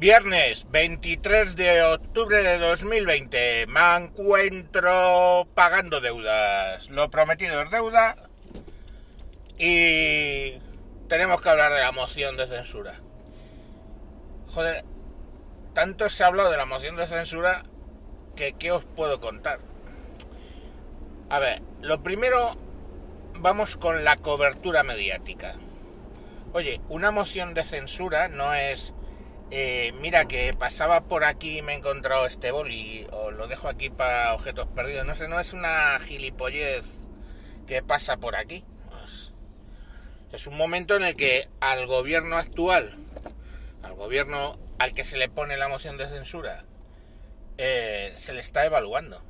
Viernes 23 de octubre de 2020. Me encuentro pagando deudas. Lo prometido es deuda. Y tenemos que hablar de la moción de censura. Joder, tanto se ha hablado de la moción de censura que ¿qué os puedo contar? A ver, lo primero vamos con la cobertura mediática. Oye, una moción de censura no es eh, mira que pasaba por aquí y me he encontrado este boli, o lo dejo aquí para objetos perdidos, no sé, no es una gilipollez que pasa por aquí. Pues, es un momento en el que al gobierno actual, al gobierno al que se le pone la moción de censura, eh, se le está evaluando.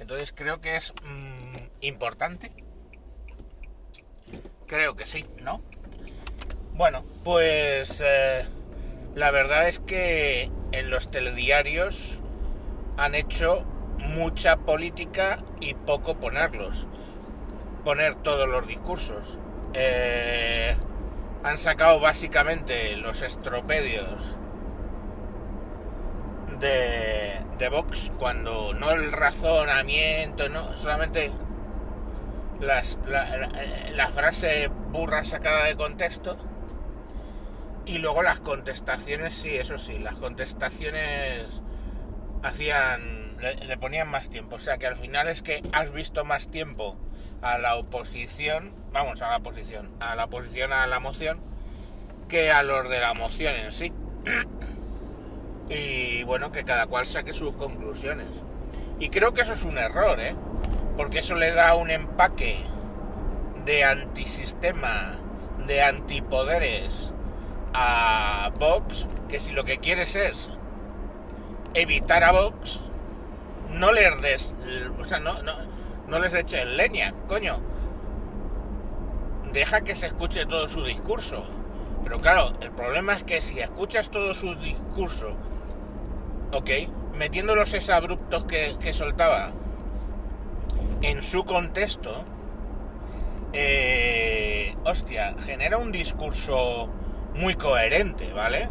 Entonces creo que es mm, importante. Creo que sí, ¿no? Bueno, pues... Eh, la verdad es que en los telediarios han hecho mucha política y poco ponerlos. Poner todos los discursos. Eh, han sacado básicamente los estropedios de, Vox cuando no el razonamiento, no, solamente las, la, la frase burra sacada de contexto y luego las contestaciones, sí, eso sí, las contestaciones hacían, le, ponían más tiempo. O sea que al final es que has visto más tiempo a la oposición, vamos, a la oposición, a la oposición a la moción, que a los de la moción en sí. Y bueno, que cada cual saque sus conclusiones. Y creo que eso es un error, ¿eh? Porque eso le da un empaque de antisistema, de antipoderes, a Vox que si lo que quieres es evitar a Vox, no les des, o sea, no, no, no les eches leña, coño. Deja que se escuche todo su discurso. Pero claro, el problema es que si escuchas todo su discurso, ok, metiendo los abruptos que, que soltaba en su contexto, eh, hostia, genera un discurso muy coherente, ¿vale?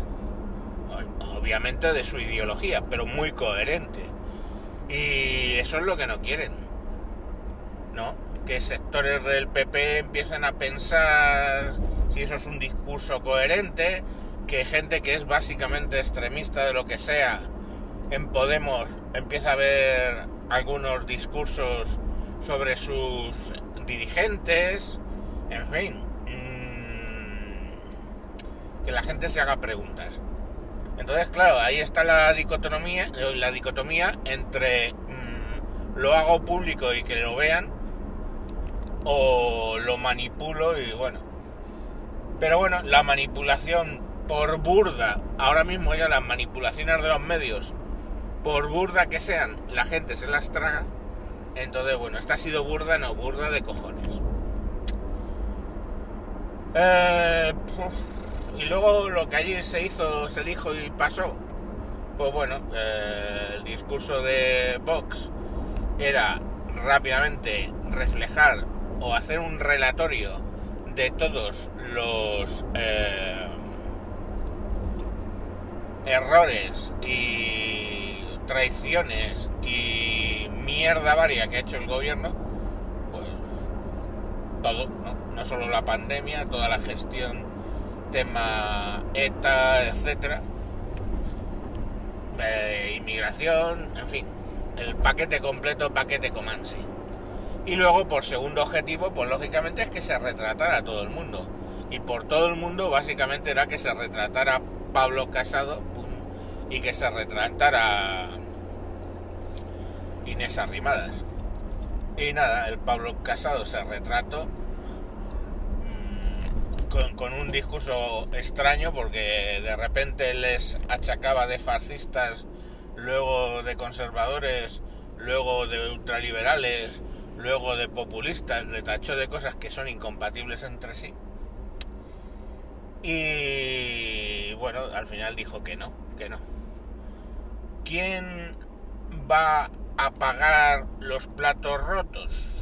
Obviamente de su ideología, pero muy coherente. Y eso es lo que no quieren, ¿no? Que sectores del PP empiecen a pensar si eso es un discurso coherente, que gente que es básicamente extremista de lo que sea en Podemos empieza a ver algunos discursos sobre sus dirigentes, en fin, que la gente se haga preguntas. Entonces, claro, ahí está la dicotomía, la dicotomía entre mm, lo hago público y que lo vean o lo manipulo y bueno. Pero bueno, la manipulación por burda, ahora mismo ya las manipulaciones de los medios, por burda que sean, la gente se las traga. Entonces, bueno, esta ha sido burda, no, burda de cojones. Eh, y luego lo que allí se hizo, se dijo y pasó, pues bueno, eh, el discurso de Vox era rápidamente reflejar o hacer un relatorio de todos los eh, errores y traiciones y mierda varia que ha hecho el gobierno, pues todo, ¿no? no solo la pandemia, toda la gestión tema ETA, etcétera, inmigración, en fin, el paquete completo, paquete Comanche. Y luego, por segundo objetivo, pues lógicamente es que se retratara a todo el mundo. Y por todo el mundo, básicamente era que se retratara Pablo Casado y que se retratara Inés Arrimadas. Y nada, el Pablo Casado se retrató con, un discurso extraño porque de repente les achacaba de fascistas, luego de conservadores, luego de ultraliberales, luego de populistas, le tachó de cosas que son incompatibles entre sí. Y bueno, al final dijo que no, que no. ¿Quién va a pagar los platos rotos?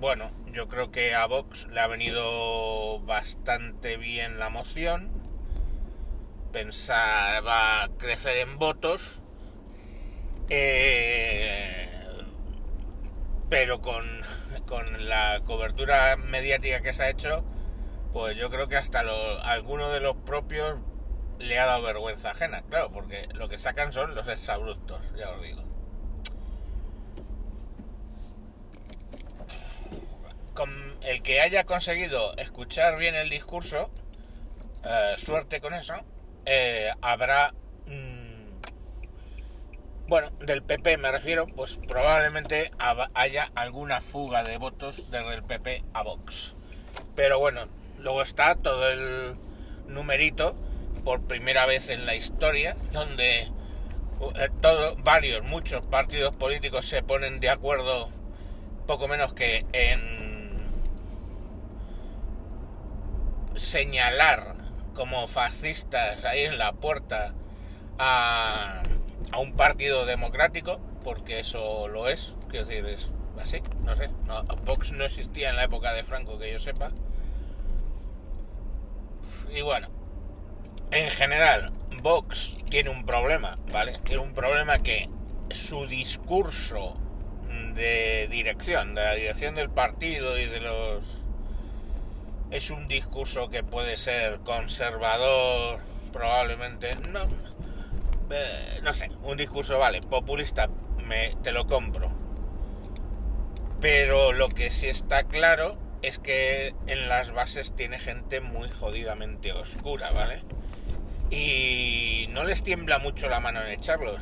Bueno, yo creo que a Vox le ha venido bastante bien la moción. pensaba crecer en votos, eh, pero con, con, la cobertura mediática que se ha hecho, pues yo creo que hasta alguno de los propios le ha dado vergüenza ajena, claro, porque lo que sacan son los exabruptos, ya os digo. Con el que haya conseguido escuchar bien el discurso, eh, suerte con eso, eh, habrá, mm, bueno, del PP me refiero, pues probablemente haya alguna fuga de votos desde el PP a Vox. Pero bueno, luego está todo el numerito por primera vez en la historia, donde eh, varios, muchos partidos políticos se ponen de acuerdo poco menos que en señalar como fascistas ahí en la puerta a, a un partido democrático, porque eso lo es, quiero decir, es así, no sé, Vox no existía en la época de Franco, que yo sepa. Y bueno, en general, Vox tiene un problema, ¿vale? Tiene un problema que su discurso de dirección, de la dirección del partido y de los... Es un discurso que puede ser conservador, probablemente, no, eh, no sé, un discurso, vale, populista, me, te lo compro. Pero lo que sí está claro es que en las bases tiene gente muy jodidamente oscura, ¿vale? y no les tiembla mucho la mano en echarlos.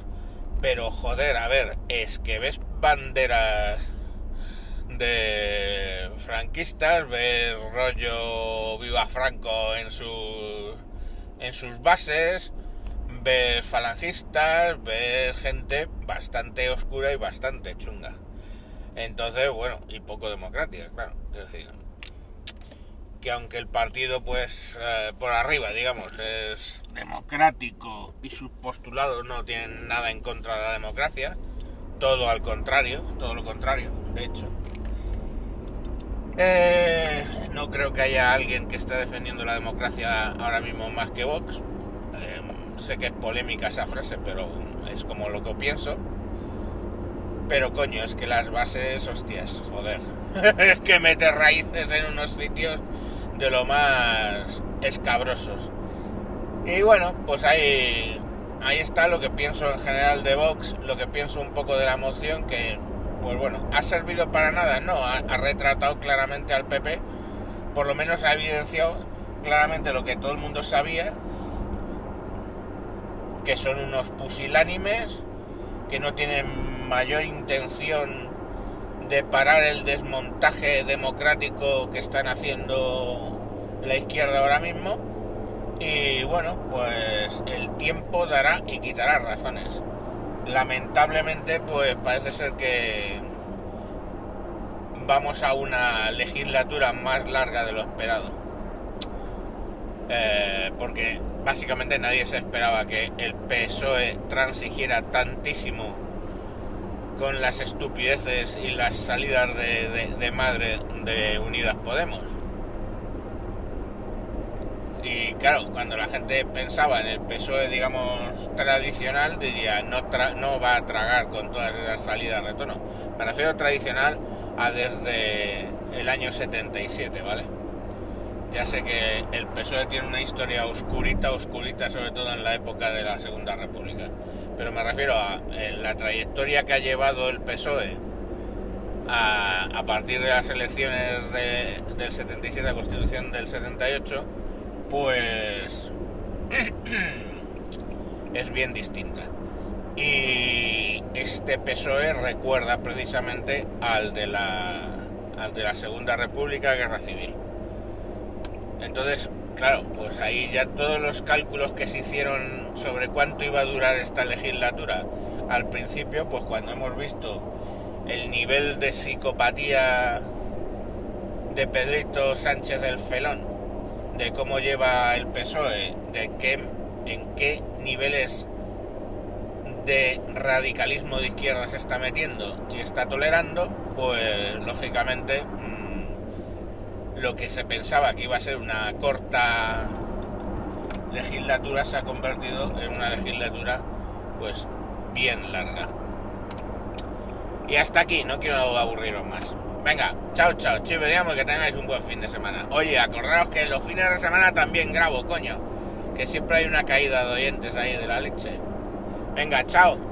Pero joder, a ver, es que ves banderas de franquistas, ves rollo Viva Franco en sus en sus bases, ves falangistas, ves gente bastante oscura y bastante chunga. Entonces, bueno, y poco democrática, claro. Es decir, que aunque el partido pues eh, por arriba digamos es democrático y sus postulados no tienen nada en contra de la democracia todo al contrario todo lo contrario de hecho eh, no creo que haya alguien que esté defendiendo la democracia ahora mismo más que Vox. Eh, sé que es polémica esa frase pero es como lo que pienso. Pero coño es que las bases hostias joder. Es que mete raíces en unos sitios de lo más escabrosos. Y bueno, pues ahí, ahí está lo que pienso en general de Vox, lo que pienso un poco de la moción, que pues bueno, ¿ha servido para nada? No, ha, retratado claramente al PP, por lo menos ha evidenciado claramente lo que todo el mundo sabía, que son unos pusilánimes, que no tienen mayor intención de parar el desmontaje democrático que están haciendo la izquierda ahora mismo. Y bueno, pues el tiempo dará y quitará razones. Lamentablemente, pues parece ser que vamos a una legislatura más larga de lo esperado. Eh, porque básicamente nadie se esperaba que el PSOE transigiera tantísimo con las estupideces y las salidas de, madre de Unidas Podemos. Y claro, cuando la gente pensaba en el PSOE, digamos, tradicional, diría, no, no va a tragar con todas esas salidas de tono. Me refiero tradicional a desde el año 77, ¿vale? Ya sé que el PSOE tiene una historia oscurita, oscurita, sobre todo en la época de la Segunda República pero me refiero a la trayectoria que ha llevado el PSOE a, partir de las elecciones del 77, la constitución del 78, pues es bien distinta. Y este PSOE recuerda precisamente al de la, al de la Segunda República, Guerra Civil. Entonces, claro, pues ahí ya todos los cálculos que se hicieron sobre cuánto iba a durar esta legislatura al principio, pues cuando hemos visto el nivel de psicopatía de Pedrito Sánchez del Felón, de cómo lleva el PSOE, de qué, en qué niveles de radicalismo de izquierda se está metiendo y está tolerando, pues lógicamente lo que se pensaba que iba a ser una corta legislatura se ha convertido en una legislatura pues bien larga. Y hasta aquí, no quiero aburriros más. Venga, chao, chao, chiveríamos que tengáis un buen fin de semana. Oye, acordaros que los fines de semana también grabo, coño. Que siempre hay una caída de oyentes ahí de la leche. Venga, chao.